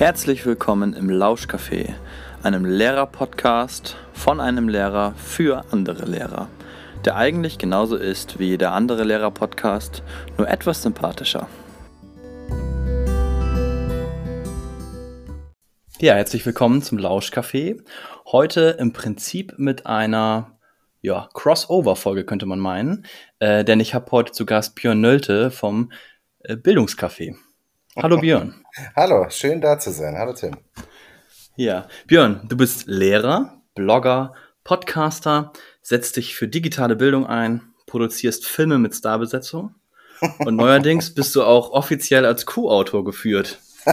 Herzlich willkommen im Lauschcafé, einem Lehrer-Podcast von einem Lehrer für andere Lehrer, der eigentlich genauso ist wie jeder andere Lehrer-Podcast, nur etwas sympathischer. Ja, herzlich willkommen zum Lauschcafé. Heute im Prinzip mit einer ja, Crossover-Folge könnte man meinen, äh, denn ich habe heute zu Gast Björn Nölte vom äh, Bildungscafé. Hallo Björn. Hallo, schön da zu sein. Hallo Tim. Ja, Björn, du bist Lehrer, Blogger, Podcaster, setzt dich für digitale Bildung ein, produzierst Filme mit Starbesetzung und neuerdings bist du auch offiziell als Co-Autor geführt.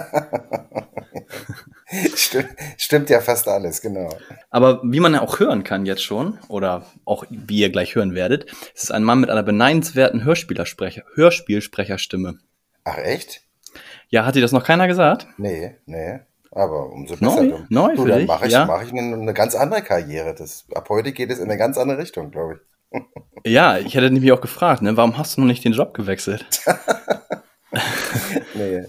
stimmt, stimmt ja fast alles, genau. Aber wie man ja auch hören kann jetzt schon, oder auch wie ihr gleich hören werdet, ist es ein Mann mit einer beneidenswerten Hörspielsprecherstimme. Ach echt? Ja, hat dir das noch keiner gesagt? Nee, nee. Aber umso besser. Neu, neu du, für dann mache ich, ja. mach ich eine, eine ganz andere Karriere. Das, ab heute geht es in eine ganz andere Richtung, glaube ich. Ja, ich hätte nämlich auch gefragt, ne, warum hast du noch nicht den Job gewechselt? nee.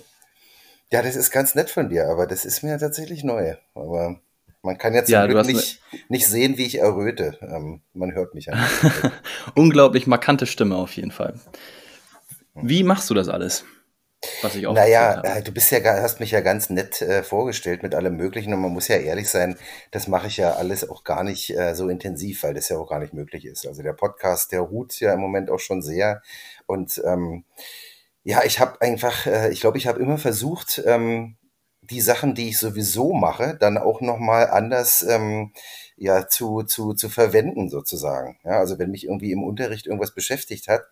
Ja, das ist ganz nett von dir, aber das ist mir tatsächlich neu. Aber man kann jetzt Ja, nicht, nicht sehen, wie ich erröte. Ähm, man hört mich nicht. Unglaublich markante Stimme auf jeden Fall. Wie machst du das alles? Was ich auch Naja, äh, du bist ja, hast mich ja ganz nett äh, vorgestellt mit allem Möglichen und man muss ja ehrlich sein, das mache ich ja alles auch gar nicht äh, so intensiv, weil das ja auch gar nicht möglich ist. Also der Podcast, der ruht ja im Moment auch schon sehr und ähm, ja, ich habe einfach, äh, ich glaube, ich habe immer versucht, ähm, die Sachen, die ich sowieso mache, dann auch nochmal anders ähm, ja, zu, zu, zu verwenden sozusagen. Ja, also wenn mich irgendwie im Unterricht irgendwas beschäftigt hat,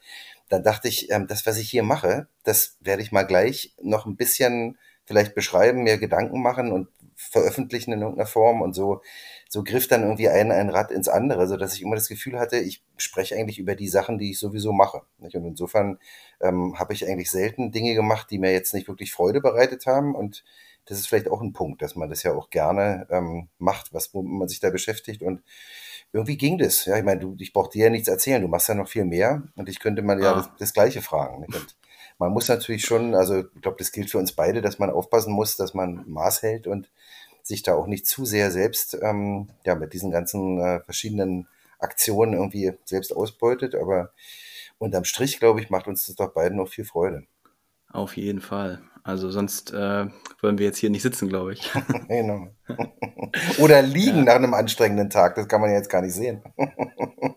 dann dachte ich, ähm, das, was ich hier mache, das werde ich mal gleich noch ein bisschen vielleicht beschreiben, mir Gedanken machen und veröffentlichen in irgendeiner Form und so, so griff dann irgendwie ein, ein Rad ins andere, so dass ich immer das Gefühl hatte, ich spreche eigentlich über die Sachen, die ich sowieso mache. Nicht? Und insofern ähm, habe ich eigentlich selten Dinge gemacht, die mir jetzt nicht wirklich Freude bereitet haben und das ist vielleicht auch ein Punkt, dass man das ja auch gerne ähm, macht, was man sich da beschäftigt und irgendwie ging das. Ja, ich meine, du, ich brauche dir ja nichts erzählen. Du machst ja noch viel mehr und ich könnte mal ja Ah. das, das Gleiche fragen. Und man muss natürlich schon, also ich glaube, das gilt für uns beide, dass man aufpassen muss, dass man Maß hält und sich da auch nicht zu sehr selbst ähm, ja mit diesen ganzen äh, verschiedenen Aktionen irgendwie selbst ausbeutet. Aber unterm Strich, glaube ich, macht uns das doch beiden noch viel Freude. Auf jeden Fall. Also sonst äh, würden wir jetzt hier nicht sitzen, glaube ich. Genau. Oder liegen nach einem anstrengenden Tag, das kann man ja jetzt gar nicht sehen.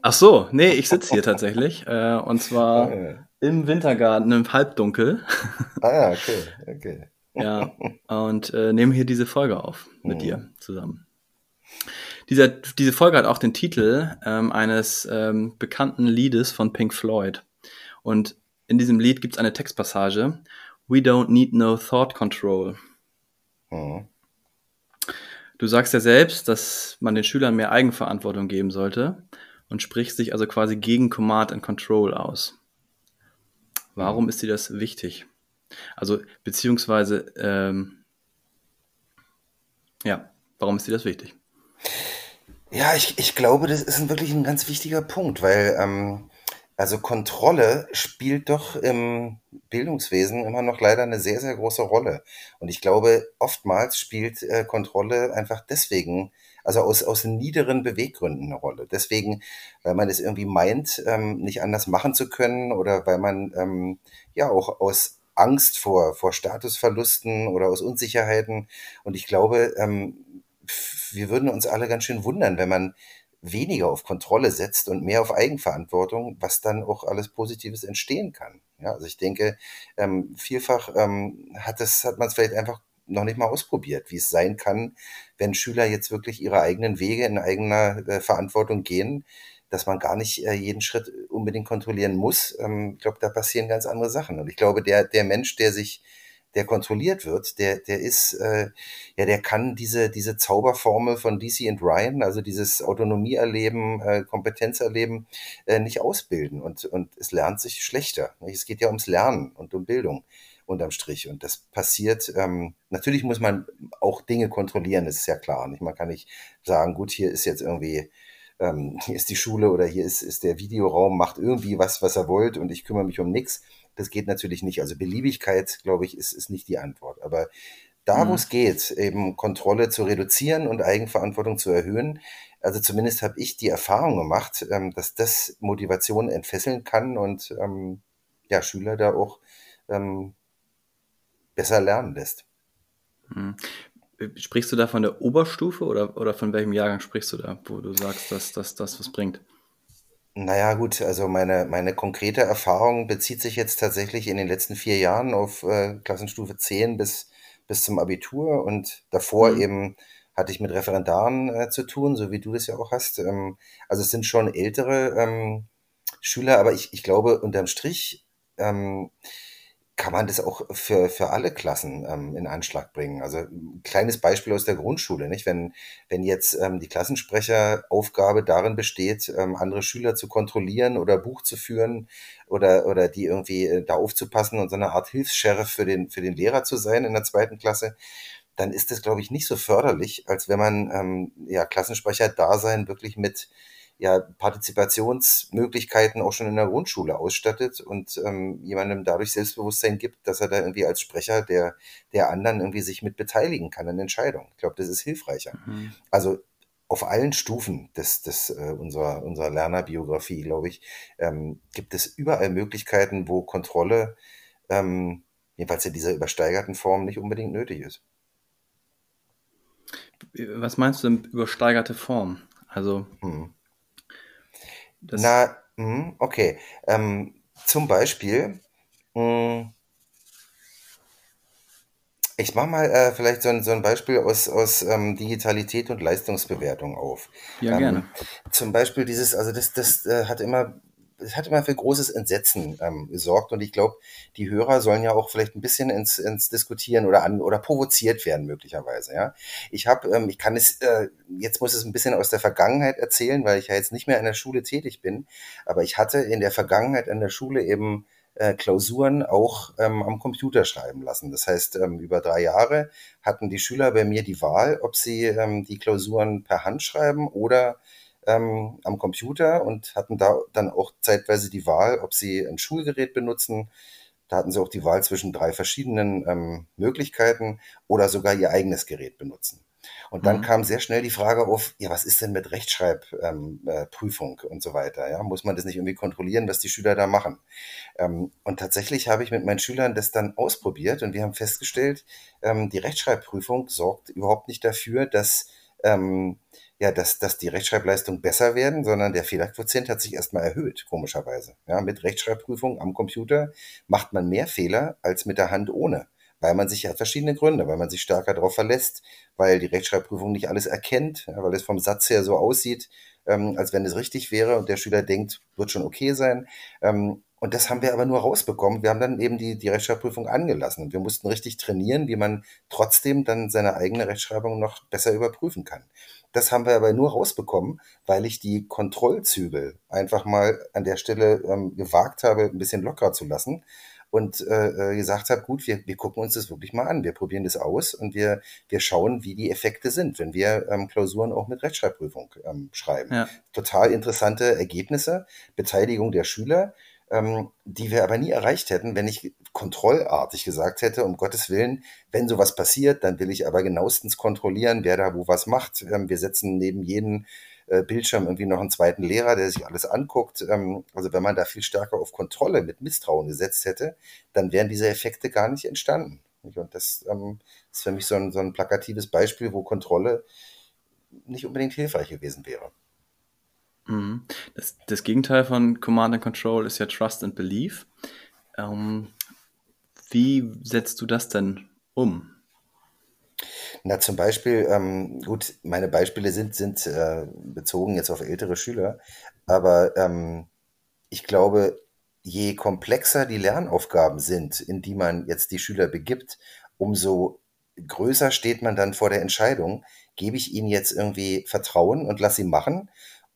Ach so, nee, ich sitze hier tatsächlich. Äh, und zwar Ah, im Wintergarten im Halbdunkel. ja, okay, okay. Ja, und äh, nehme hier diese Folge auf mit Mhm. dir zusammen. Dieser, diese Folge hat auch den Titel ähm, eines ähm, bekannten Liedes von Pink Floyd. Und in diesem Lied gibt es eine Textpassage: We don't need no thought control. Mhm. Du sagst ja selbst, dass man den Schülern mehr Eigenverantwortung geben sollte und sprichst dich also quasi gegen Command and Control aus. Warum ist dir das wichtig? Also, beziehungsweise, ähm, ja, warum ist dir das wichtig? Ja, ich, ich glaube, das ist wirklich ein ganz wichtiger Punkt, weil ähm, also Kontrolle spielt doch im Bildungswesen immer noch leider eine sehr, sehr große Rolle. Und ich glaube, oftmals spielt äh, Kontrolle einfach deswegen, also aus, aus niederen Beweggründen eine Rolle. Deswegen, weil man es irgendwie meint, ähm, nicht anders machen zu können oder weil man ähm, ja auch aus Angst vor, vor Statusverlusten oder aus Unsicherheiten. Und ich glaube, ähm, wir würden uns alle ganz schön wundern, wenn man weniger auf Kontrolle setzt und mehr auf Eigenverantwortung, was dann auch alles Positives entstehen kann. Ja, also ich denke, ähm, vielfach ähm, hat es, hat man es vielleicht einfach noch nicht mal ausprobiert, wie es sein kann, wenn Schüler jetzt wirklich ihre eigenen Wege in eigener äh, Verantwortung gehen, dass man gar nicht äh, jeden Schritt unbedingt kontrollieren muss. Ähm, ich glaube, da passieren ganz andere Sachen. Und ich glaube, der, der Mensch, der sich, der kontrolliert wird, der, der ist, äh, ja, der kann diese, diese Zauberformel von DC und Ryan, also dieses Autonomie erleben, äh, Kompetenz erleben, äh, nicht ausbilden und, und es lernt sich schlechter. nicht? Es geht ja ums Lernen und um Bildung unterm Strich. Und das passiert, ähm, natürlich muss man auch Dinge kontrollieren, das ist ja klar. Nicht? Man kann nicht sagen, gut, hier ist jetzt irgendwie, ähm, hier ist die Schule oder hier ist, ist der Videoraum, macht irgendwie was, was er wollt und ich kümmere mich um nichts. Das geht natürlich nicht. Also Beliebigkeit, glaube ich, ist, ist nicht die Antwort. Aber da, wo es geht, eben Kontrolle zu reduzieren und Eigenverantwortung zu erhöhen. Also zumindest habe ich die Erfahrung gemacht, ähm, dass das Motivation entfesseln kann und ähm, ja, Schüler da auch ähm, besser lernen lässt. Hm. Sprichst du da von der Oberstufe oder, oder von welchem Jahrgang sprichst du da, wo du sagst, dass das was bringt? Naja, gut, also meine, meine konkrete Erfahrung bezieht sich jetzt tatsächlich in den letzten vier Jahren auf äh, Klassenstufe 10 bis, bis zum Abitur und davor Mhm. eben hatte ich mit Referendaren äh, zu tun, so wie du das ja auch hast. Ähm, also es sind schon ältere ähm, Schüler, aber ich, ich glaube, unterm Strich ähm, kann man das auch für, für alle Klassen ähm, in Anschlag bringen. Also ein kleines Beispiel aus der Grundschule, nicht? Wenn, wenn jetzt ähm, die Klassensprecheraufgabe darin besteht, ähm, andere Schüler zu kontrollieren oder Buch zu führen oder, oder die irgendwie äh, da aufzupassen und so eine Art Hilfs-Sheriff für den, für den Lehrer zu sein in der zweiten Klasse, dann ist das, glaube ich, nicht so förderlich, als wenn man ähm, ja, Klassensprecher-Dasein wirklich mit ja, Partizipationsmöglichkeiten auch schon in der Grundschule ausstattet und ähm, jemandem dadurch Selbstbewusstsein gibt, dass er da irgendwie als Sprecher der, der anderen irgendwie sich mit beteiligen kann an Entscheidungen. Ich glaube, das ist hilfreicher. Mhm. Also auf allen Stufen des, des, äh, unserer, unserer Lernerbiografie, glaube ich, ähm, gibt es überall Möglichkeiten, wo Kontrolle, ähm, jedenfalls in dieser übersteigerten Form, nicht unbedingt nötig ist. Was meinst du denn übersteigerte Form? Also, Hm. Das, Na, hm, okay. Ähm, zum Beispiel, hm, ich mache mal äh, vielleicht so ein, so ein Beispiel aus, aus ähm, Digitalität und Leistungsbewertung auf. ja, Ähm, gerne. zum Beispiel dieses, also das, das äh, hat immer, es hat immer für großes Entsetzen ähm, gesorgt und ich glaube, die Hörer sollen ja auch vielleicht ein bisschen ins, ins Diskutieren oder an oder provoziert werden möglicherweise. Ja, ich habe, ähm, ich kann es äh, jetzt muss es ein bisschen aus der Vergangenheit erzählen, weil ich ja jetzt nicht mehr in der Schule tätig bin, aber ich hatte in der Vergangenheit an der Schule eben äh, Klausuren auch ähm, am Computer schreiben lassen. Das heißt, ähm, über drei Jahre hatten die Schüler bei mir die Wahl, ob sie ähm, die Klausuren per Hand schreiben oder ähm, am Computer und hatten da dann auch zeitweise die Wahl, ob sie ein Schulgerät benutzen. Da hatten sie auch die Wahl zwischen drei verschiedenen ähm, Möglichkeiten oder sogar ihr eigenes Gerät benutzen. Und dann Mhm. kam sehr schnell die Frage auf, ja, was ist denn mit Rechtschreibprüfung ähm, äh, und so weiter? Ja, muss man das nicht irgendwie kontrollieren, was die Schüler da machen? Ähm, und tatsächlich habe ich mit meinen Schülern das dann ausprobiert und wir haben festgestellt, ähm, die Rechtschreibprüfung sorgt überhaupt nicht dafür, dass, ähm, ja, dass, dass die Rechtschreibleistungen besser werden, sondern der Fehlerquotient hat sich erstmal erhöht, komischerweise. Ja, mit Rechtschreibprüfung am Computer macht man mehr Fehler als mit der Hand ohne. Weil man sich ja verschiedene Gründe, weil man sich stärker darauf verlässt, weil die Rechtschreibprüfung nicht alles erkennt, ja, weil es vom Satz her so aussieht, ähm, als wenn es richtig wäre und der Schüler denkt, wird schon okay sein. Ähm, und das haben wir aber nur rausbekommen. Wir haben dann eben die, die Rechtschreibprüfung angelassen und wir mussten richtig trainieren, wie man trotzdem dann seine eigene Rechtschreibung noch besser überprüfen kann. Das haben wir aber nur rausbekommen, weil ich die Kontrollzügel einfach mal an der Stelle ähm, gewagt habe, ein bisschen lockerer zu lassen und äh, äh, gesagt habe, gut, wir, wir gucken uns das wirklich mal an, wir probieren das aus und wir, wir schauen, wie die Effekte sind, wenn wir ähm, Klausuren auch mit Rechtschreibprüfung ähm, schreiben. Ja. Total interessante Ergebnisse, Beteiligung der Schüler, ähm, die wir aber nie erreicht hätten, wenn ich kontrollartig gesagt hätte, um Gottes Willen, wenn sowas passiert, dann will ich aber genauestens kontrollieren, wer da wo was macht. Ähm, wir setzen neben jeden äh, Bildschirm irgendwie noch einen zweiten Lehrer, der sich alles anguckt. Ähm, also wenn man da viel stärker auf Kontrolle mit Misstrauen gesetzt hätte, dann wären diese Effekte gar nicht entstanden. Und das ähm, ist für mich so ein, so ein plakatives Beispiel, wo Kontrolle nicht unbedingt hilfreich gewesen wäre. Mhm. Das, das Gegenteil von Command and Control ist ja Trust and Belief. Ähm, wie setzt du das denn um? Na, zum Beispiel, ähm, gut, meine Beispiele sind, sind äh, bezogen jetzt auf ältere Schüler, aber ähm, ich glaube, je komplexer die Lernaufgaben sind, in die man jetzt die Schüler begibt, umso größer steht man dann vor der Entscheidung, gebe ich ihnen jetzt irgendwie Vertrauen und lasse sie machen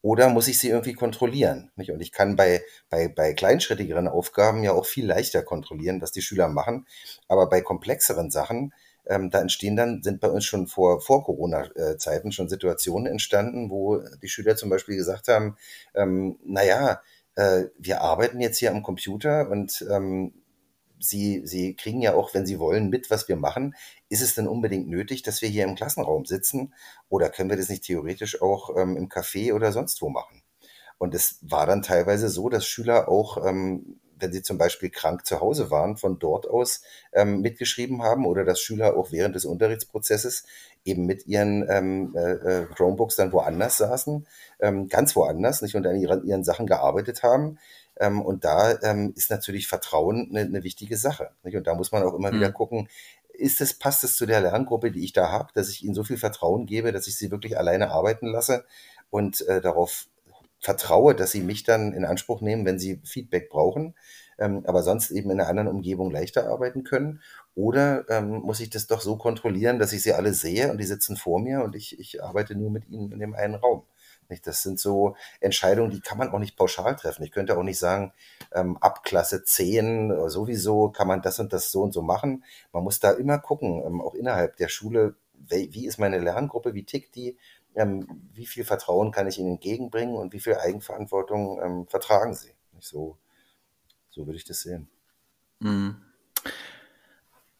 oder muss ich sie irgendwie kontrollieren? Nicht? Und ich kann bei, bei, bei kleinschrittigeren Aufgaben ja auch viel leichter kontrollieren, was die Schüler machen, aber bei komplexeren Sachen, ähm, da entstehen dann, sind bei uns schon vor, vor Corona-Zeiten schon Situationen entstanden, wo die Schüler zum Beispiel gesagt haben, ähm, naja, äh, wir arbeiten jetzt hier am Computer und ähm, Sie, Sie kriegen ja auch, wenn Sie wollen, mit, was wir machen. Ist es denn unbedingt nötig, dass wir hier im Klassenraum sitzen? Oder können wir das nicht theoretisch auch ähm, im Café oder sonst wo machen? Und es war dann teilweise so, dass Schüler auch ähm, wenn sie zum Beispiel krank zu Hause waren, von dort aus ähm, mitgeschrieben haben oder dass Schüler auch während des Unterrichtsprozesses eben mit ihren ähm, äh, äh, Chromebooks dann woanders saßen, ähm, ganz woanders, nicht an ihren, ihren Sachen gearbeitet haben. Ähm, und da ähm, ist natürlich Vertrauen eine, eine wichtige Sache. Nicht? Und da muss man auch immer mhm. wieder gucken, ist es, passt es zu der Lerngruppe, die ich da habe, dass ich ihnen so viel Vertrauen gebe, dass ich sie wirklich alleine arbeiten lasse und äh, darauf vertraue, dass sie mich dann in Anspruch nehmen, wenn sie Feedback brauchen, ähm, aber sonst eben in einer anderen Umgebung leichter arbeiten können. Oder ähm, muss ich das doch so kontrollieren, dass ich sie alle sehe und die sitzen vor mir und ich, ich arbeite nur mit ihnen in dem einen Raum. Nicht? Das sind so Entscheidungen, die kann man auch nicht pauschal treffen. Ich könnte auch nicht sagen, ähm, ab Klasse 10 sowieso kann man das und das so und so machen. Man muss da immer gucken, ähm, auch innerhalb der Schule, wie, wie ist meine Lerngruppe, wie tickt die, ähm, wie viel Vertrauen kann ich ihnen entgegenbringen und wie viel Eigenverantwortung ähm, vertragen sie. So, so würde ich das sehen. Mhm.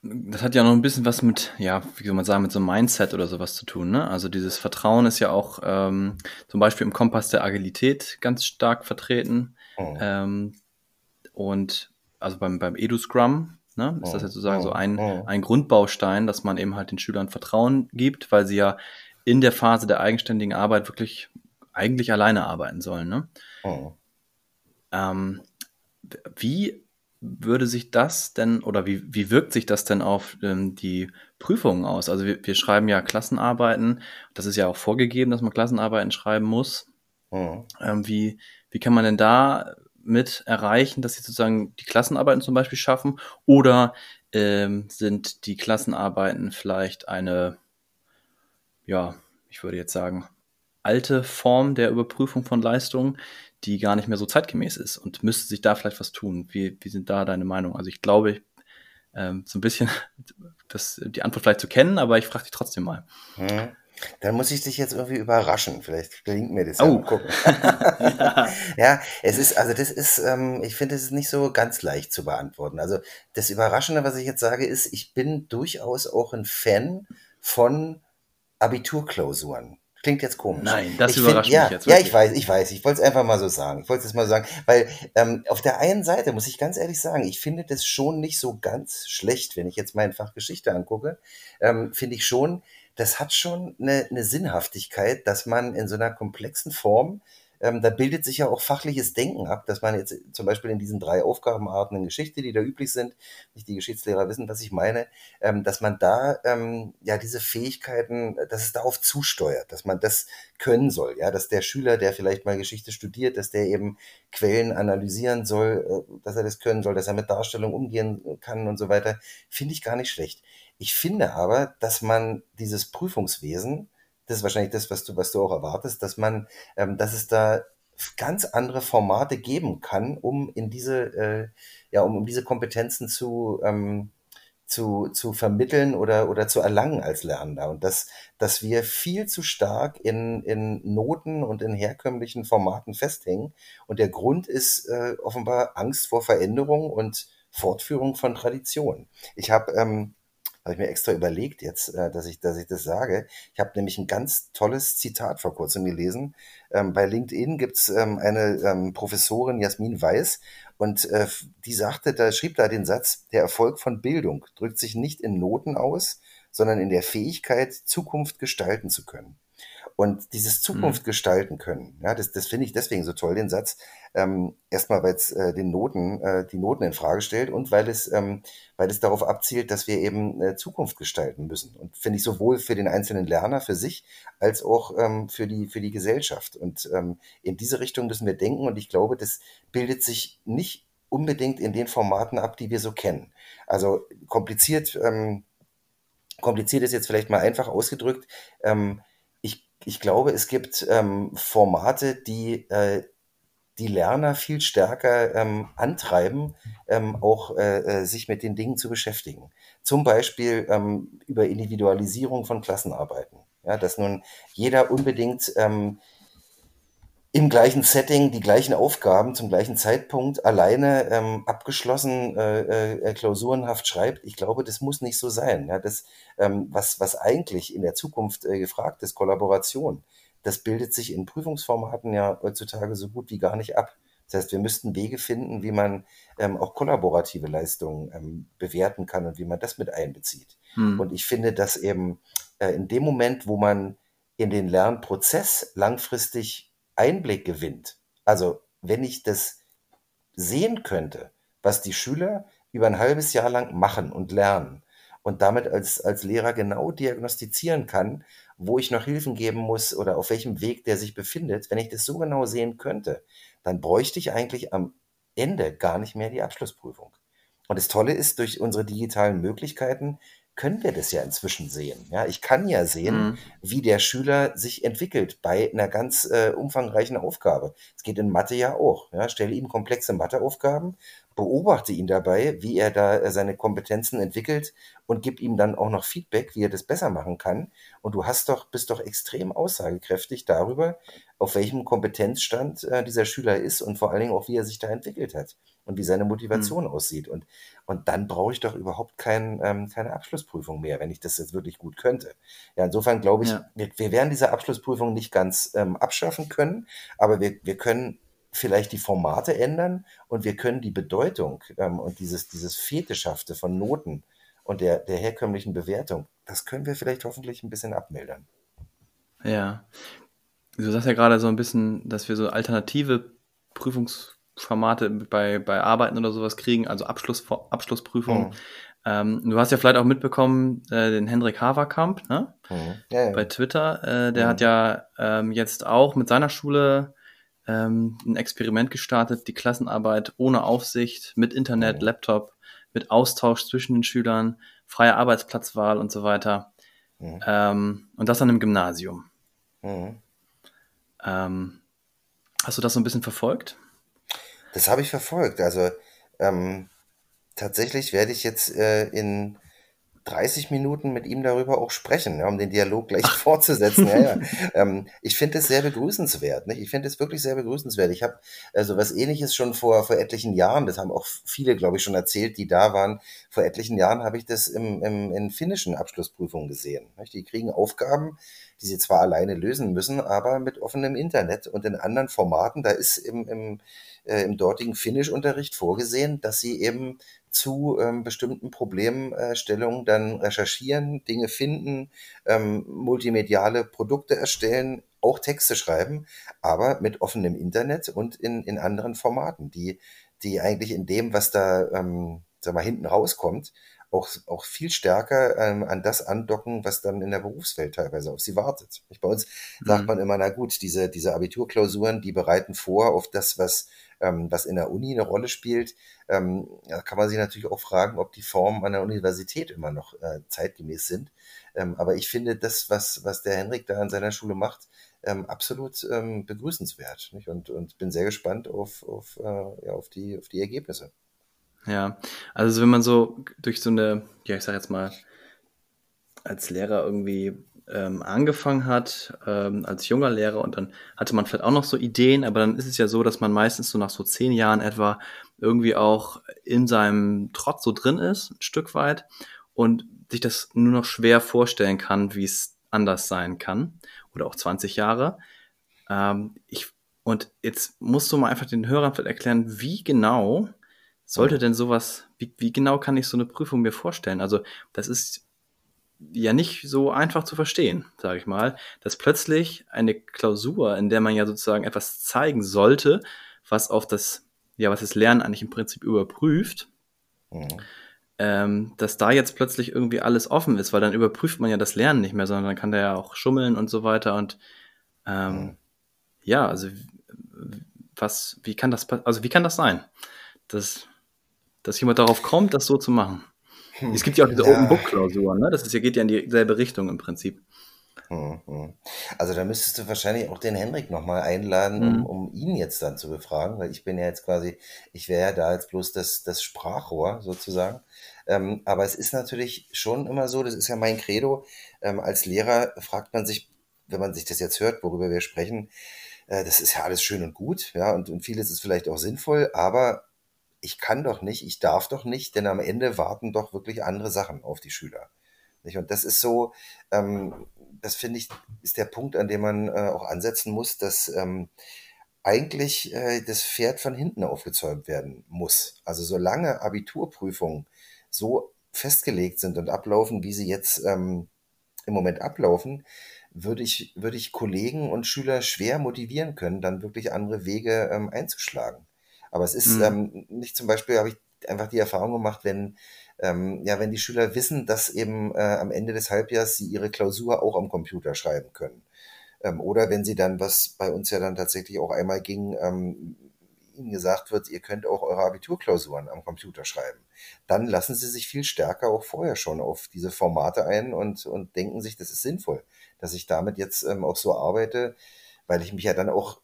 Das hat ja noch ein bisschen was mit, ja, wie soll man sagen, mit so einem Mindset oder sowas zu tun. Ne? Also dieses Vertrauen ist ja auch ähm, zum Beispiel im Kompass der Agilität ganz stark vertreten. Mhm. Ähm, und also beim, beim Edu-Scrum ne, ist das mhm. sozusagen so ein, mhm. ein Grundbaustein, dass man eben halt den Schülern Vertrauen gibt, weil sie ja in der Phase der eigenständigen Arbeit wirklich eigentlich alleine arbeiten sollen. Ne? Oh. Ähm, wie würde sich das denn oder wie, wie wirkt sich das denn auf ähm, die Prüfungen aus? Also wir, wir, schreiben ja Klassenarbeiten, das ist ja auch vorgegeben, dass man Klassenarbeiten schreiben muss. Oh. Ähm, wie, wie kann man denn da mit erreichen, dass sie sozusagen die Klassenarbeiten zum Beispiel schaffen? Oder ähm, sind die Klassenarbeiten vielleicht eine ja, ich würde jetzt sagen, alte Form der Überprüfung von Leistungen, die gar nicht mehr so zeitgemäß ist und müsste sich da vielleicht was tun. Wie, wie sind da deine Meinung? Also ich glaube, ähm, so ein bisschen das, die Antwort vielleicht zu kennen, aber ich frage dich trotzdem mal. Hm. Dann muss ich dich jetzt irgendwie überraschen. Vielleicht gelingt mir das. Oh. Ja, gucken. ja. ja, es ist, also das ist, ähm, ich finde, es ist nicht so ganz leicht zu beantworten. Also das Überraschende, was ich jetzt sage, ist, ich bin durchaus auch ein Fan von Abiturklausuren. Klingt jetzt komisch. Nein, das ich überrascht find, mich ja, jetzt. Wirklich. Ja, ich weiß, ich weiß. Ich wollte es einfach mal so sagen. Ich wollte es mal sagen, weil ähm, auf der einen Seite muss ich ganz ehrlich sagen, ich finde das schon nicht so ganz schlecht, wenn ich jetzt mein Fach Geschichte angucke. Ähm, finde ich schon, das hat schon eine, eine Sinnhaftigkeit, dass man in so einer komplexen Form ähm, da bildet sich ja auch fachliches Denken ab, dass man jetzt zum Beispiel in diesen drei Aufgabenarten in Geschichte, die da üblich sind, nicht die Geschichtslehrer wissen, was ich meine, ähm, dass man da ähm, ja diese Fähigkeiten, dass es darauf zusteuert, dass man das können soll, ja, dass der Schüler, der vielleicht mal Geschichte studiert, dass der eben Quellen analysieren soll, äh, dass er das können soll, dass er mit Darstellung umgehen kann und so weiter, finde ich gar nicht schlecht. Ich finde aber, dass man dieses Prüfungswesen das ist wahrscheinlich das, was du, was du auch erwartest, dass man, ähm, dass es da ganz andere Formate geben kann, um in diese, äh, ja, um, um diese Kompetenzen zu, ähm, zu, zu vermitteln oder, oder zu erlangen als Lernender. Und dass, dass wir viel zu stark in, in Noten und in herkömmlichen Formaten festhängen. Und der Grund ist äh, offenbar Angst vor Veränderung und Fortführung von Tradition. Ich habe ähm, habe ich mir extra überlegt jetzt, äh, dass, ich, dass ich das sage. Ich habe nämlich ein ganz tolles Zitat vor kurzem gelesen. Ähm, bei LinkedIn gibt's ähm, eine ähm, Professorin, Jasmin Weiß, und äh, die sagte, da schrieb da den Satz, der Erfolg von Bildung drückt sich nicht in Noten aus, sondern in der Fähigkeit, Zukunft gestalten zu können. Und dieses Zukunft mhm. gestalten können, ja, das, das finde ich deswegen so toll, den Satz. Ähm, erstmal, weil es äh, den Noten, äh, die Noten in Frage stellt und weil es, ähm, weil es darauf abzielt, dass wir eben äh, Zukunft gestalten müssen. Und finde ich sowohl für den einzelnen Lerner, für sich, als auch ähm, für, die, für die Gesellschaft. Und ähm, in diese Richtung müssen wir denken. Und ich glaube, das bildet sich nicht unbedingt in den Formaten ab, die wir so kennen. Also kompliziert, ähm, kompliziert ist jetzt vielleicht mal einfach ausgedrückt. Ähm, ich glaube, es gibt ähm, Formate, die äh, die Lerner viel stärker ähm, antreiben, ähm, auch äh, äh, sich mit den Dingen zu beschäftigen. Zum Beispiel ähm, über Individualisierung von Klassenarbeiten. Ja, dass nun jeder unbedingt ähm, im gleichen Setting die gleichen Aufgaben zum gleichen Zeitpunkt alleine ähm, abgeschlossen äh, äh, klausurenhaft schreibt. Ich glaube, das muss nicht so sein. Ja, das, ähm, was, was eigentlich in der Zukunft äh, gefragt ist, Kollaboration, das bildet sich in Prüfungsformaten ja heutzutage so gut wie gar nicht ab. Das heißt, wir müssten Wege finden, wie man ähm, auch kollaborative Leistungen ähm, bewerten kann und wie man das mit einbezieht. Hm. Und ich finde, dass eben äh, in dem Moment, wo man in den Lernprozess langfristig Einblick gewinnt. Also wenn ich das sehen könnte, was die Schüler über ein halbes Jahr lang machen und lernen und damit als, als Lehrer genau diagnostizieren kann, wo ich noch Hilfen geben muss oder auf welchem Weg der sich befindet, wenn ich das so genau sehen könnte, dann bräuchte ich eigentlich am Ende gar nicht mehr die Abschlussprüfung. Und das Tolle ist, durch unsere digitalen Möglichkeiten können wir das ja inzwischen sehen. Ja, ich kann ja sehen, mhm. wie der Schüler sich entwickelt bei einer ganz äh, umfangreichen Aufgabe. Es geht in Mathe ja auch. Ja, stelle ihm komplexe Matheaufgaben, beobachte ihn dabei, wie er da äh, seine Kompetenzen entwickelt und gib ihm dann auch noch Feedback, wie er das besser machen kann. Und du hast doch, bist doch extrem aussagekräftig darüber, auf welchem Kompetenzstand äh, dieser Schüler ist und vor allen Dingen auch, wie er sich da entwickelt hat und wie seine Motivation mhm. aussieht. Und, und dann brauche ich doch überhaupt kein, ähm, keine Abschlussprüfung mehr, wenn ich das jetzt wirklich gut könnte. Ja, insofern glaube ich, ja. wir, wir werden diese Abschlussprüfung nicht ganz ähm, abschaffen können, aber wir, wir können vielleicht die Formate ändern und wir können die Bedeutung ähm, und dieses, dieses Fetischhafte von Noten und der, der herkömmlichen Bewertung, das können wir vielleicht hoffentlich ein bisschen abmildern. Ja. Du sagst ja gerade so ein bisschen, dass wir so alternative Prüfungs Formate bei, bei Arbeiten oder sowas kriegen, also Abschluss, Abschlussprüfungen. Mhm. Ähm, du hast ja vielleicht auch mitbekommen, äh, den Hendrik Haverkamp, ne? Mhm. Ja, ja. Bei Twitter. Äh, der mhm. hat ja ähm, jetzt auch mit seiner Schule ähm, ein Experiment gestartet, die Klassenarbeit ohne Aufsicht, mit Internet, mhm. Laptop, mit Austausch zwischen den Schülern, freie Arbeitsplatzwahl und so weiter. Mhm. Ähm, und das dann im Gymnasium. Mhm. Ähm, hast du das so ein bisschen verfolgt? Das habe ich verfolgt. Also ähm, tatsächlich werde ich jetzt äh, in 30 Minuten mit ihm darüber auch sprechen, ja, um den Dialog gleich fortzusetzen. Ja, ja. Ähm, ich finde es sehr begrüßenswert. Nicht? Ich finde es wirklich sehr begrüßenswert. Ich habe also was ähnliches schon vor, vor etlichen Jahren, das haben auch viele, glaube ich, schon erzählt, die da waren. Vor etlichen Jahren habe ich das im, im, in finnischen Abschlussprüfungen gesehen. Nicht? Die kriegen Aufgaben, die sie zwar alleine lösen müssen, aber mit offenem Internet und in anderen Formaten. Da ist im, im äh, im dortigen Finnisch-Unterricht vorgesehen, dass sie eben zu ähm, bestimmten Problemstellungen dann recherchieren, Dinge finden, ähm, multimediale Produkte erstellen, auch Texte schreiben, aber mit offenem Internet und in, in anderen Formaten, die, die eigentlich in dem, was da ähm, sag mal, hinten rauskommt, auch, auch viel stärker ähm, an das andocken, was dann in der Berufswelt teilweise auf sie wartet. Bei uns mhm. sagt man immer, na gut, diese, diese Abiturklausuren, die bereiten vor auf das, was, ähm, was in der Uni eine Rolle spielt. Ähm, kann man sich natürlich auch fragen, ob die Formen an der Universität immer noch äh, zeitgemäß sind. Ähm, aber ich finde das, was, was der Henrik da an seiner Schule macht, ähm, absolut ähm, begrüßenswert. Nicht? Und, und bin sehr gespannt auf, auf, äh, ja, auf, die, auf die Ergebnisse. Ja, also wenn man so durch so eine, ja, ich sag jetzt mal, als Lehrer irgendwie ähm, angefangen hat, ähm, als junger Lehrer und dann hatte man vielleicht auch noch so Ideen, aber dann ist es ja so, dass man meistens so nach so zehn Jahren etwa irgendwie auch in seinem Trotz so drin ist, ein Stück weit und sich das nur noch schwer vorstellen kann, wie es anders sein kann oder auch 20 Jahre. Ähm, ich, und jetzt musst du mal einfach den Hörern vielleicht erklären, wie genau sollte denn sowas, wie, wie genau kann ich so eine Prüfung mir vorstellen? Also das ist ja nicht so einfach zu verstehen, sage ich mal, dass plötzlich eine Klausur, in der man ja sozusagen etwas zeigen sollte, was auf das, ja, was das Lernen eigentlich im Prinzip überprüft, mhm. ähm, dass da jetzt plötzlich irgendwie alles offen ist, weil dann überprüft man ja das Lernen nicht mehr, sondern dann kann der ja auch schummeln und so weiter und ähm, mhm. ja, also was, wie kann das, also wie kann das sein? Das dass jemand darauf kommt, das so zu machen. Hm. Es gibt ja auch diese ja. Open Book Klausuren, ne? Das ist, geht ja in dieselbe Richtung im Prinzip. Hm, hm. Also da müsstest du wahrscheinlich auch den Henrik nochmal einladen, um, mhm. um ihn jetzt dann zu befragen, weil ich bin ja jetzt quasi, ich wäre ja da jetzt bloß das, das Sprachrohr sozusagen. Ähm, aber es ist natürlich schon immer so, das ist ja mein Credo, ähm, als Lehrer fragt man sich, wenn man sich das jetzt hört, worüber wir sprechen, äh, das ist ja alles schön und gut, ja, und, und vieles ist vielleicht auch sinnvoll, aber ich kann doch nicht, ich darf doch nicht, denn am Ende warten doch wirklich andere Sachen auf die Schüler. Nicht? Und das ist so, ähm, das finde ich, ist der Punkt, an dem man äh, auch ansetzen muss, dass ähm, eigentlich äh, das Pferd von hinten aufgezäumt werden muss. Also solange Abiturprüfungen so festgelegt sind und ablaufen, wie sie jetzt ähm, im Moment ablaufen, würde ich, würde ich Kollegen und Schüler schwer motivieren können, dann wirklich andere Wege ähm, einzuschlagen. Aber es ist mhm. ähm, nicht zum Beispiel, habe ich einfach die Erfahrung gemacht, wenn, ähm, ja, wenn die Schüler wissen, dass eben äh, am Ende des Halbjahres sie ihre Klausur auch am Computer schreiben können. Ähm, oder wenn sie dann, was bei uns ja dann tatsächlich auch einmal ging, ähm, ihnen gesagt wird, ihr könnt auch eure Abiturklausuren am Computer schreiben, dann lassen sie sich viel stärker auch vorher schon auf diese Formate ein und, und denken sich, das ist sinnvoll, dass ich damit jetzt ähm, auch so arbeite, weil ich mich ja dann auch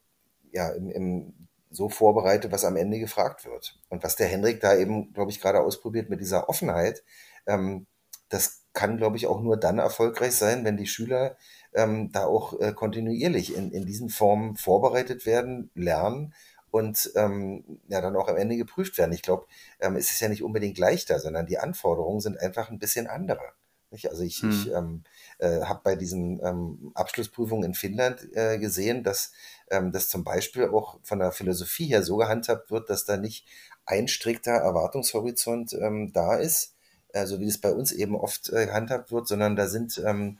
ja, im, im so vorbereite, was am Ende gefragt wird. Und was der Henrik da eben, glaube ich, gerade ausprobiert mit dieser Offenheit, ähm, das kann, glaube ich, auch nur dann erfolgreich sein, wenn die Schüler ähm, da auch äh, kontinuierlich in, in diesen Formen vorbereitet werden, lernen und ähm, ja dann auch am Ende geprüft werden. Ich glaube, ähm, es ist ja nicht unbedingt leichter, sondern die Anforderungen sind einfach ein bisschen andere. Nicht? Also ich, hm. ich ähm, äh, habe bei diesen ähm, Abschlussprüfungen in Finnland äh, gesehen, dass ähm, das zum Beispiel auch von der Philosophie her so gehandhabt wird, dass da nicht ein strikter Erwartungshorizont ähm, da ist, also wie es bei uns eben oft äh, gehandhabt wird, sondern da sind ähm,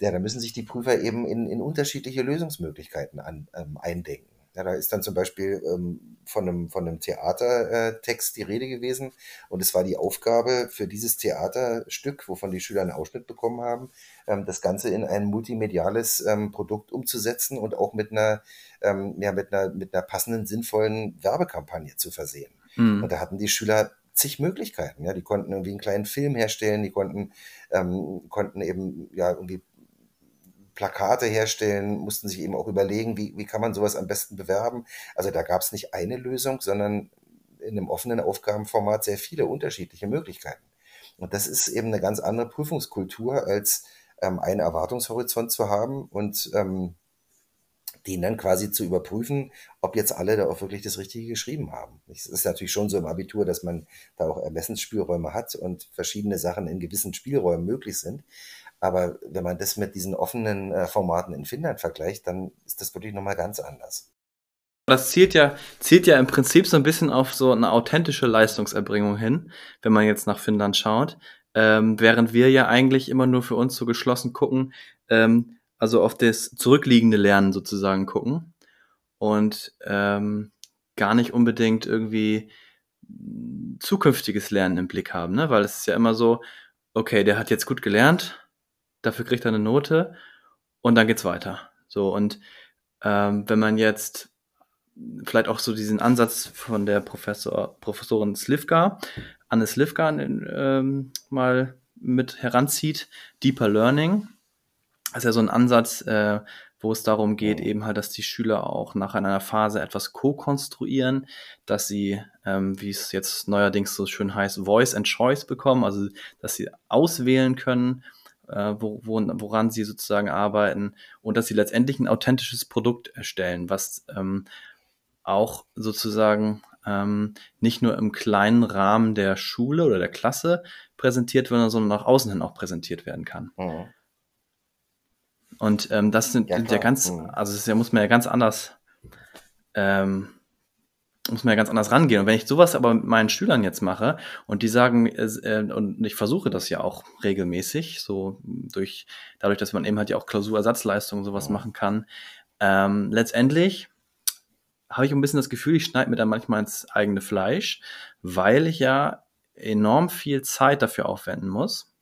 ja, da müssen sich die Prüfer eben in, in unterschiedliche Lösungsmöglichkeiten an, ähm, eindenken. Ja, da ist dann zum Beispiel ähm, von einem, von einem Theatertext die Rede gewesen und es war die Aufgabe für dieses Theaterstück, wovon die Schüler einen Ausschnitt bekommen haben, ähm, das Ganze in ein multimediales ähm, Produkt umzusetzen und auch mit einer, ähm, ja, mit einer, mit einer passenden, sinnvollen Werbekampagne zu versehen. Mhm. Und da hatten die Schüler zig Möglichkeiten. Ja, die konnten irgendwie einen kleinen Film herstellen, die konnten, ähm, konnten eben ja irgendwie Plakate herstellen, mussten sich eben auch überlegen, wie, wie kann man sowas am besten bewerben. Also da gab es nicht eine Lösung, sondern in einem offenen Aufgabenformat sehr viele unterschiedliche Möglichkeiten. Und das ist eben eine ganz andere Prüfungskultur, als ähm, einen Erwartungshorizont zu haben und ähm, den dann quasi zu überprüfen, ob jetzt alle da auch wirklich das Richtige geschrieben haben. Es ist natürlich schon so im Abitur, dass man da auch Ermessensspielräume hat und verschiedene Sachen in gewissen Spielräumen möglich sind. Aber wenn man das mit diesen offenen äh, Formaten in Finnland vergleicht, dann ist das wirklich nochmal ganz anders. Das zielt ja, zielt ja im Prinzip so ein bisschen auf so eine authentische Leistungserbringung hin, wenn man jetzt nach Finnland schaut. Ähm, während wir ja eigentlich immer nur für uns so geschlossen gucken, ähm, also auf das zurückliegende Lernen sozusagen gucken und ähm, gar nicht unbedingt irgendwie zukünftiges Lernen im Blick haben, ne? Weil es ist ja immer so, okay, der hat jetzt gut gelernt, dafür kriegt er eine Note und dann geht's weiter. So, und ähm, wenn man jetzt vielleicht auch so diesen Ansatz von der Professor, Professorin Slivka, Anne Slivka ähm, mal mit heranzieht, Deeper Learning, das ist ja so ein Ansatz, äh, wo es darum geht, eben halt, dass die Schüler auch nach einer Phase etwas co-konstruieren, dass sie, ähm, wie es jetzt neuerdings so schön heißt, Voice and Choice bekommen, also dass sie auswählen können, äh, wo, wo, woran sie sozusagen arbeiten und dass sie letztendlich ein authentisches Produkt erstellen, was ähm, auch sozusagen ähm, nicht nur im kleinen Rahmen der Schule oder der Klasse präsentiert wird, sondern nach außen hin auch präsentiert werden kann. Mhm. Und ähm, das sind ja, ja ganz, mhm. also das muss man ja ganz anders ähm, muss man ja ganz anders rangehen. Und wenn ich sowas aber mit meinen Schülern jetzt mache und die sagen, äh, und ich versuche das ja auch regelmäßig, so durch, dadurch, dass man eben halt ja auch Klausurersatzleistungen sowas machen kann, ähm, letztendlich habe ich ein bisschen das Gefühl, ich schneide mir da manchmal ins eigene Fleisch, weil ich ja enorm viel Zeit dafür aufwenden muss,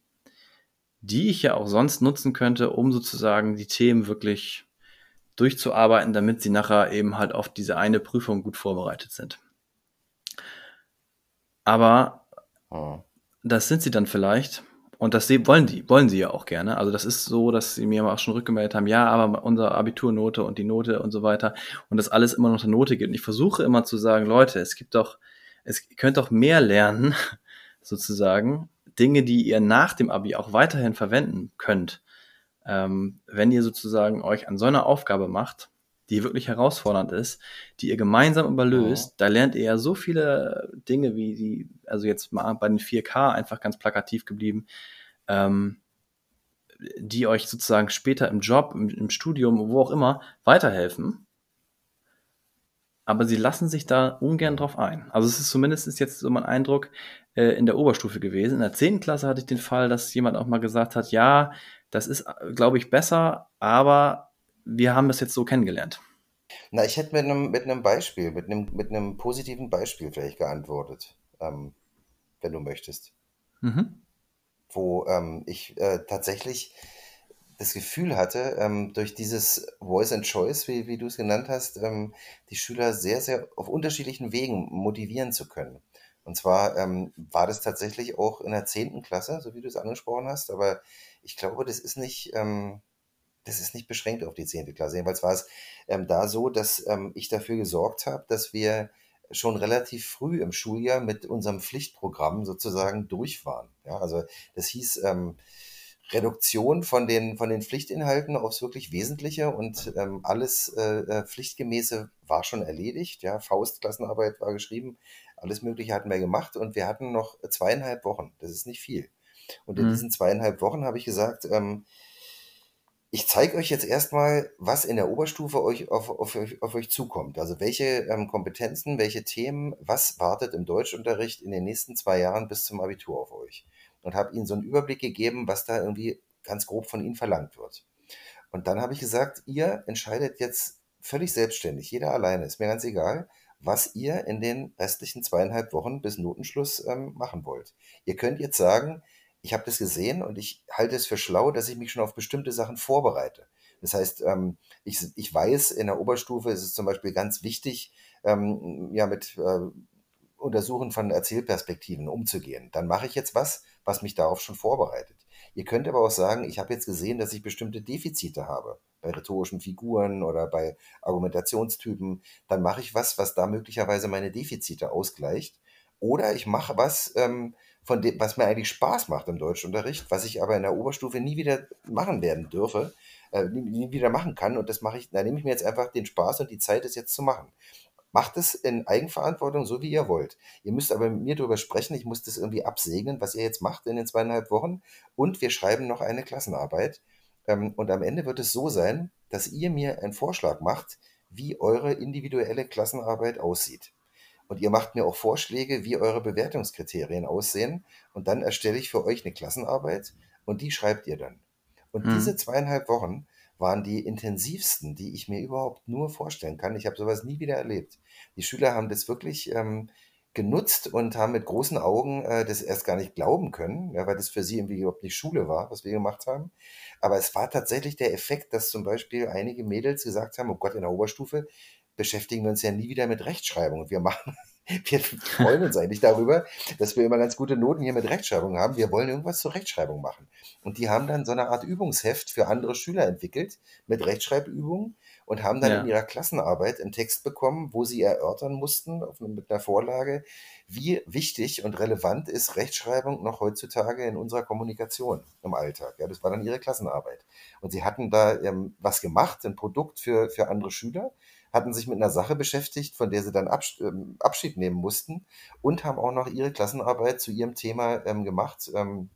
die ich ja auch sonst nutzen könnte, um sozusagen die Themen wirklich durchzuarbeiten, damit sie nachher eben halt auf diese eine Prüfung gut vorbereitet sind. Aber oh. das sind sie dann vielleicht. Und das wollen die, wollen sie ja auch gerne. Also das ist so, dass sie mir auch schon rückgemeldet haben, ja, aber unsere Abiturnote und die Note und so weiter und das alles immer noch eine Note gibt. Und ich versuche immer zu sagen, Leute, es gibt doch, es ihr könnt doch mehr lernen, sozusagen, Dinge, die ihr nach dem Abi auch weiterhin verwenden könnt ähm, wenn ihr sozusagen euch an so einer Aufgabe macht, die wirklich herausfordernd ist, die ihr gemeinsam überlöst, Mhm. da lernt ihr ja so viele Dinge, wie die, also jetzt mal bei den 4K einfach ganz plakativ geblieben, ähm, die euch sozusagen später im Job, im, im Studium, wo auch immer, weiterhelfen. Aber sie lassen sich da ungern drauf ein. Also es ist zumindest jetzt so mein Eindruck äh, in der Oberstufe gewesen. In der 10. Klasse hatte ich den Fall, dass jemand auch mal gesagt hat, ja, das ist, glaube ich, besser, aber wir haben das jetzt so kennengelernt. Na, ich hätte mit einem, mit einem Beispiel, mit einem, mit einem positiven Beispiel vielleicht geantwortet, ähm, wenn du möchtest. Mhm. Wo ähm, ich äh, tatsächlich das Gefühl hatte, ähm, durch dieses Voice and Choice, wie, wie du es genannt hast, ähm, die Schüler sehr, sehr auf unterschiedlichen Wegen motivieren zu können. Und zwar ähm, war das tatsächlich auch in der 10. Klasse, so wie du es angesprochen hast, aber ich glaube, das ist nicht, ähm, das ist nicht beschränkt auf die 10. Klasse. Jedenfalls war es ähm, da so, dass ähm, ich dafür gesorgt habe, dass wir schon relativ früh im Schuljahr mit unserem Pflichtprogramm sozusagen durch waren. Ja, also das hieß ähm, Reduktion von den, von den Pflichtinhalten aufs wirklich Wesentliche und ähm, alles äh, äh, Pflichtgemäße war schon erledigt. Ja, Faustklassenarbeit war geschrieben, alles Mögliche hatten wir gemacht und wir hatten noch zweieinhalb Wochen. Das ist nicht viel. Und in Mhm. diesen zweieinhalb Wochen habe ich gesagt, ähm, ich zeige euch jetzt erstmal, was in der Oberstufe euch auf, auf, euch- auf euch zukommt. Also welche ähm, Kompetenzen, welche Themen, was wartet im Deutschunterricht in den nächsten zwei Jahren bis zum Abitur auf euch. Und habe ihnen so einen Überblick gegeben, was da irgendwie ganz grob von ihnen verlangt wird. Und dann habe ich gesagt, ihr entscheidet jetzt völlig selbstständig, jeder alleine, ist mir ganz egal, was ihr in den restlichen zweieinhalb Wochen bis Notenschluss ähm, machen wollt. Ihr könnt jetzt sagen, ich habe das gesehen und ich halte es für schlau, dass ich mich schon auf bestimmte Sachen vorbereite. Das heißt, ähm, ich, ich weiß, in der Oberstufe ist es zum Beispiel ganz wichtig, ähm, ja, mit äh, Untersuchen von Erzählperspektiven umzugehen. Dann mache ich jetzt was, was mich darauf schon vorbereitet. Ihr könnt aber auch sagen, ich habe jetzt gesehen, dass ich bestimmte Defizite habe bei rhetorischen Figuren oder bei Argumentationstypen. Dann mache ich was, was da möglicherweise meine Defizite ausgleicht. Oder ich mache was, ähm, von dem, was mir eigentlich Spaß macht im Deutschunterricht, was ich aber in der Oberstufe nie wieder machen werden dürfe, äh, nie, nie wieder machen kann. Und das mache ich, da nehme ich mir jetzt einfach den Spaß und die Zeit, es jetzt zu machen. Macht es in Eigenverantwortung, so wie ihr wollt. Ihr müsst aber mit mir darüber sprechen. Ich muss das irgendwie absegnen, was ihr jetzt macht in den zweieinhalb Wochen. Und wir schreiben noch eine Klassenarbeit. Ähm, und am Ende wird es so sein, dass ihr mir einen Vorschlag macht, wie eure individuelle Klassenarbeit aussieht. Und ihr macht mir auch Vorschläge, wie eure Bewertungskriterien aussehen. Und dann erstelle ich für euch eine Klassenarbeit und die schreibt ihr dann. Und Mhm. diese zweieinhalb Wochen waren die intensivsten, die ich mir überhaupt nur vorstellen kann. Ich habe sowas nie wieder erlebt. Die Schüler haben das wirklich ähm, genutzt und haben mit großen Augen äh, das erst gar nicht glauben können, ja, weil das für sie irgendwie überhaupt nicht Schule war, was wir gemacht haben. Aber es war tatsächlich der Effekt, dass zum Beispiel einige Mädels gesagt haben, oh Gott, in der Oberstufe beschäftigen wir uns ja nie wieder mit Rechtschreibung. Wir machen, wir freuen uns eigentlich darüber, dass wir immer ganz gute Noten hier mit Rechtschreibung haben. Wir wollen irgendwas zur Rechtschreibung machen. Und die haben dann so eine Art Übungsheft für andere Schüler entwickelt mit Rechtschreibübungen und haben dann Ja. in ihrer Klassenarbeit einen Text bekommen, wo sie erörtern mussten auf, mit einer Vorlage, wie wichtig und relevant ist Rechtschreibung noch heutzutage in unserer Kommunikation im Alltag. Ja, das war dann ihre Klassenarbeit. Und sie hatten da ähm, was gemacht, ein Produkt für, für andere Schüler, hatten sich mit einer Sache beschäftigt, von der sie dann Abs ähm, Abschied nehmen mussten und haben auch noch ihre Klassenarbeit zu ihrem Thema ähm, gemacht. Ähm,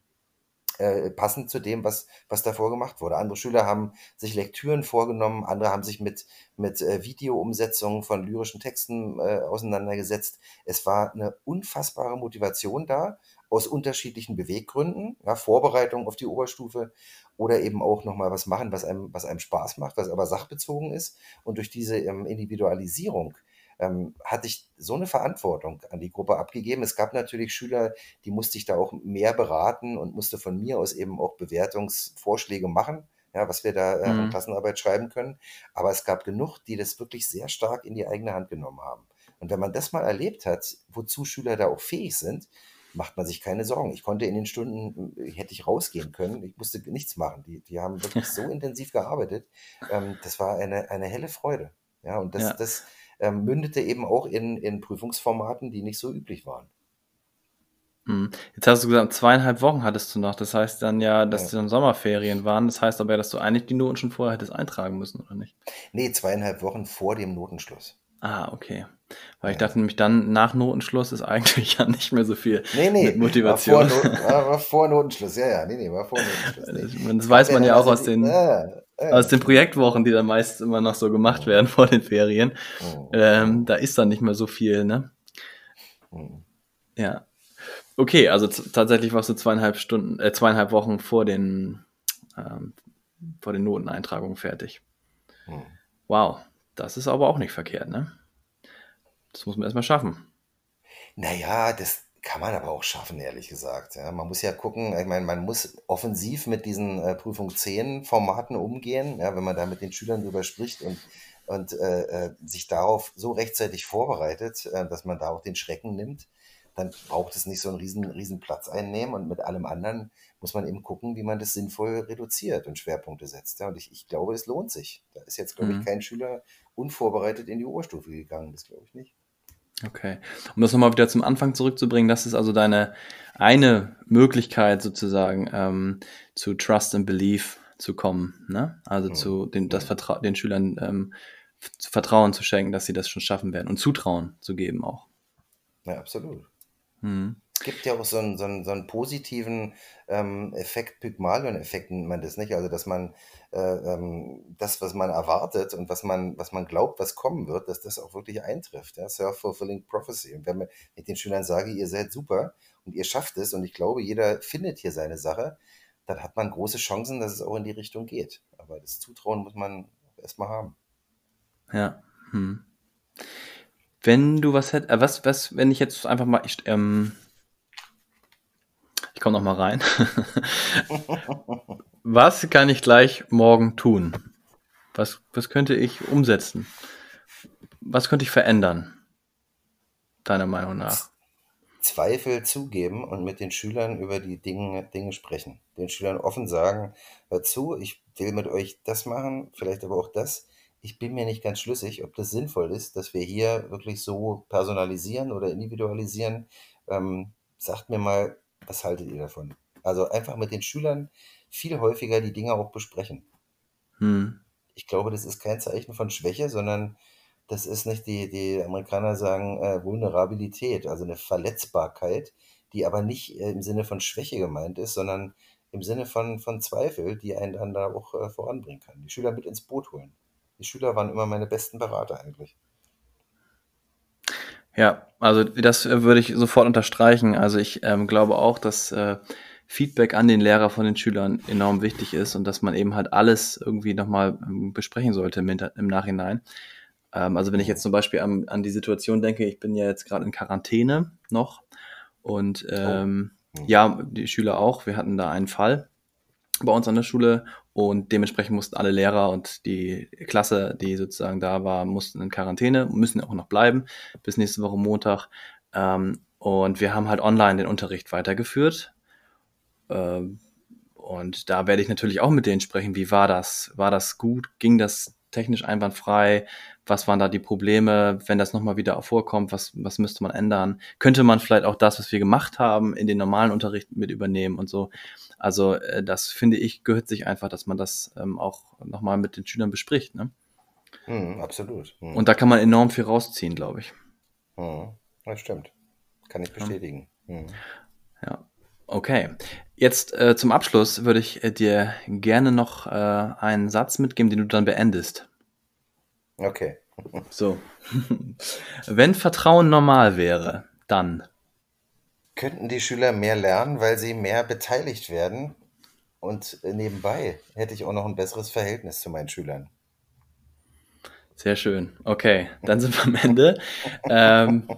äh, passend zu dem, was, was davor gemacht wurde. Andere Schüler haben sich Lektüren vorgenommen, andere haben sich mit, mit äh, Videoumsetzungen von lyrischen Texten äh, auseinandergesetzt. Es war eine unfassbare Motivation da, aus unterschiedlichen Beweggründen, ja, Vorbereitung auf die Oberstufe oder eben auch nochmal was machen, was einem, was einem Spaß macht, was aber sachbezogen ist. Und durch diese ähm, Individualisierung ähm, hatte ich so eine Verantwortung an die Gruppe abgegeben. Es gab natürlich Schüler, die musste ich da auch mehr beraten und musste von mir aus eben auch Bewertungsvorschläge machen, ja, was wir da äh, an Mhm. Klassenarbeit schreiben können. Aber es gab genug, die das wirklich sehr stark in die eigene Hand genommen haben. Und wenn man das mal erlebt hat, wozu Schüler da auch fähig sind, macht man sich keine Sorgen. Ich konnte in den Stunden, äh, hätte ich rausgehen können, ich musste nichts machen. Die, die haben wirklich so intensiv gearbeitet. Ähm, das war eine, eine helle Freude. Ja, und das, Ja. das ähm, mündete eben auch in, in Prüfungsformaten, die nicht so üblich waren. Mhm. Jetzt hast du gesagt, zweieinhalb Wochen hattest du noch. Das heißt dann ja, dass ja. dann Sommerferien waren. Das heißt aber ja, dass du eigentlich die Noten schon vorher hättest eintragen müssen, oder nicht? Nee, zweieinhalb Wochen vor dem Notenschluss. Ah, okay. Weil ich dachte nämlich dann, nach Notenschluss ist eigentlich ja nicht mehr so viel nee, nee, mit Motivation. War vor, Not, war vor Notenschluss, ja, ja, nee, nee, war vor Notenschluss. Nee. Das weiß man ja, auch aus den, ja, ja. aus den Projektwochen, die dann meist immer noch so gemacht werden vor den Ferien. Mhm. Ähm, da ist dann nicht mehr so viel, ne? Mhm. Ja. Okay, also tatsächlich warst du zweieinhalb Stunden, äh, zweieinhalb Wochen vor den, ähm, vor den Noteneintragungen fertig. Mhm. Wow. Das ist aber auch nicht verkehrt, ne? Das muss man erstmal schaffen. Naja, das kann man aber auch schaffen, ehrlich gesagt. Ja, man muss ja gucken, ich meine, man muss offensiv mit diesen äh, Prüfung 10 Formaten umgehen, ja, wenn man da mit den Schülern drüber spricht und, und äh, äh, sich darauf so rechtzeitig vorbereitet, äh, dass man da auch den Schrecken nimmt, dann braucht es nicht so einen riesen, riesen Platz einnehmen und mit allem anderen muss man eben gucken, wie man das sinnvoll reduziert und Schwerpunkte setzt. Ja, und ich, ich glaube, es lohnt sich. Da ist jetzt, glaube ich, mhm. kein Schüler unvorbereitet in die Oberstufe gegangen. Das glaube ich nicht. Okay. Um das nochmal wieder zum Anfang zurückzubringen, das ist also deine eine Möglichkeit sozusagen ähm, zu Trust and Belief zu kommen. Ne? Also mhm. zu den, das Vertra den Schülern ähm, Vertrauen zu schenken, dass sie das schon schaffen werden und Zutrauen zu geben auch. Ja, absolut. Mhm. Gibt ja auch so einen, so einen, so einen positiven ähm, Effekt, Pygmalion-Effekt nennt man das nicht. Also, dass man äh, ähm, das, was man erwartet und was man, was man glaubt, was kommen wird, dass das auch wirklich eintrifft. Ja? Self-fulfilling Prophecy. Und wenn ich den Schülern sage, ihr seid super und ihr schafft es und ich glaube, jeder findet hier seine Sache, dann hat man große Chancen, dass es auch in die Richtung geht. Aber das Zutrauen muss man erstmal haben. Ja. Hm. Wenn du was hättest, äh, was, was, wenn ich jetzt einfach mal, ich, ähm, ich komme noch mal rein. was kann ich gleich morgen tun? Was, was könnte ich umsetzen? Was könnte ich verändern? Deiner Meinung nach? Zweifel zugeben und mit den Schülern über die Dinge, Dinge sprechen. Den Schülern offen sagen, hör zu, ich will mit euch das machen, vielleicht aber auch das. Ich bin mir nicht ganz schlüssig, ob das sinnvoll ist, dass wir hier wirklich so personalisieren oder individualisieren. Ähm, sagt mir mal, was haltet ihr davon? Also einfach mit den Schülern viel häufiger die Dinge auch besprechen. Hm. Ich glaube, das ist kein Zeichen von Schwäche, sondern das ist nicht die, die Amerikaner sagen äh, Vulnerabilität, also eine Verletzbarkeit, die aber nicht äh, im Sinne von Schwäche gemeint ist, sondern im Sinne von, von Zweifel, die einen dann da auch äh, voranbringen kann. Die Schüler mit ins Boot holen. Die Schüler waren immer meine besten Berater eigentlich. Ja, also das äh, würde ich sofort unterstreichen. Also ich ähm, glaube auch, dass äh, Feedback an den Lehrer von den Schülern enorm wichtig ist und dass man eben halt alles irgendwie nochmal ähm, besprechen sollte im, im Nachhinein. Ähm, also wenn ich jetzt zum Beispiel an, an, die Situation denke, ich bin ja jetzt gerade in Quarantäne noch und oh. ähm, oh. ja, die Schüler auch. Wir hatten da einen Fall bei uns an der Schule und dementsprechend mussten alle Lehrer und die Klasse, die sozusagen da war, mussten in Quarantäne, müssen auch noch bleiben bis nächste Woche Montag. Ähm, und wir haben halt online den Unterricht weitergeführt. Ähm, und da werde ich natürlich auch mit denen sprechen. Wie war das? War das gut? Ging das technisch einwandfrei? Was waren da die Probleme? Wenn das nochmal wieder vorkommt, was, was müsste man ändern? Könnte man vielleicht auch das, was wir gemacht haben, in den normalen Unterricht mit übernehmen und so? Also äh, das finde ich, gehört sich einfach, dass man das ähm, auch nochmal mit den Schülern bespricht. Ne? Mhm, absolut. Mhm. Und da kann man enorm viel rausziehen, glaube ich. Mhm, das stimmt. Kann ich bestätigen. Mhm. Ja. Okay. Jetzt äh, zum Abschluss würde ich äh, dir gerne noch äh, einen Satz mitgeben, den du dann beendest. Okay. so. Wenn Vertrauen normal wäre, dann könnten die Schüler mehr lernen, weil sie mehr beteiligt werden. Und nebenbei hätte ich auch noch ein besseres Verhältnis zu meinen Schülern. Sehr schön. Okay, dann sind wir am Ende. ähm,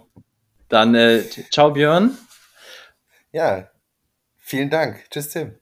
dann äh, ciao Björn. Ja, vielen Dank. Tschüss Tim.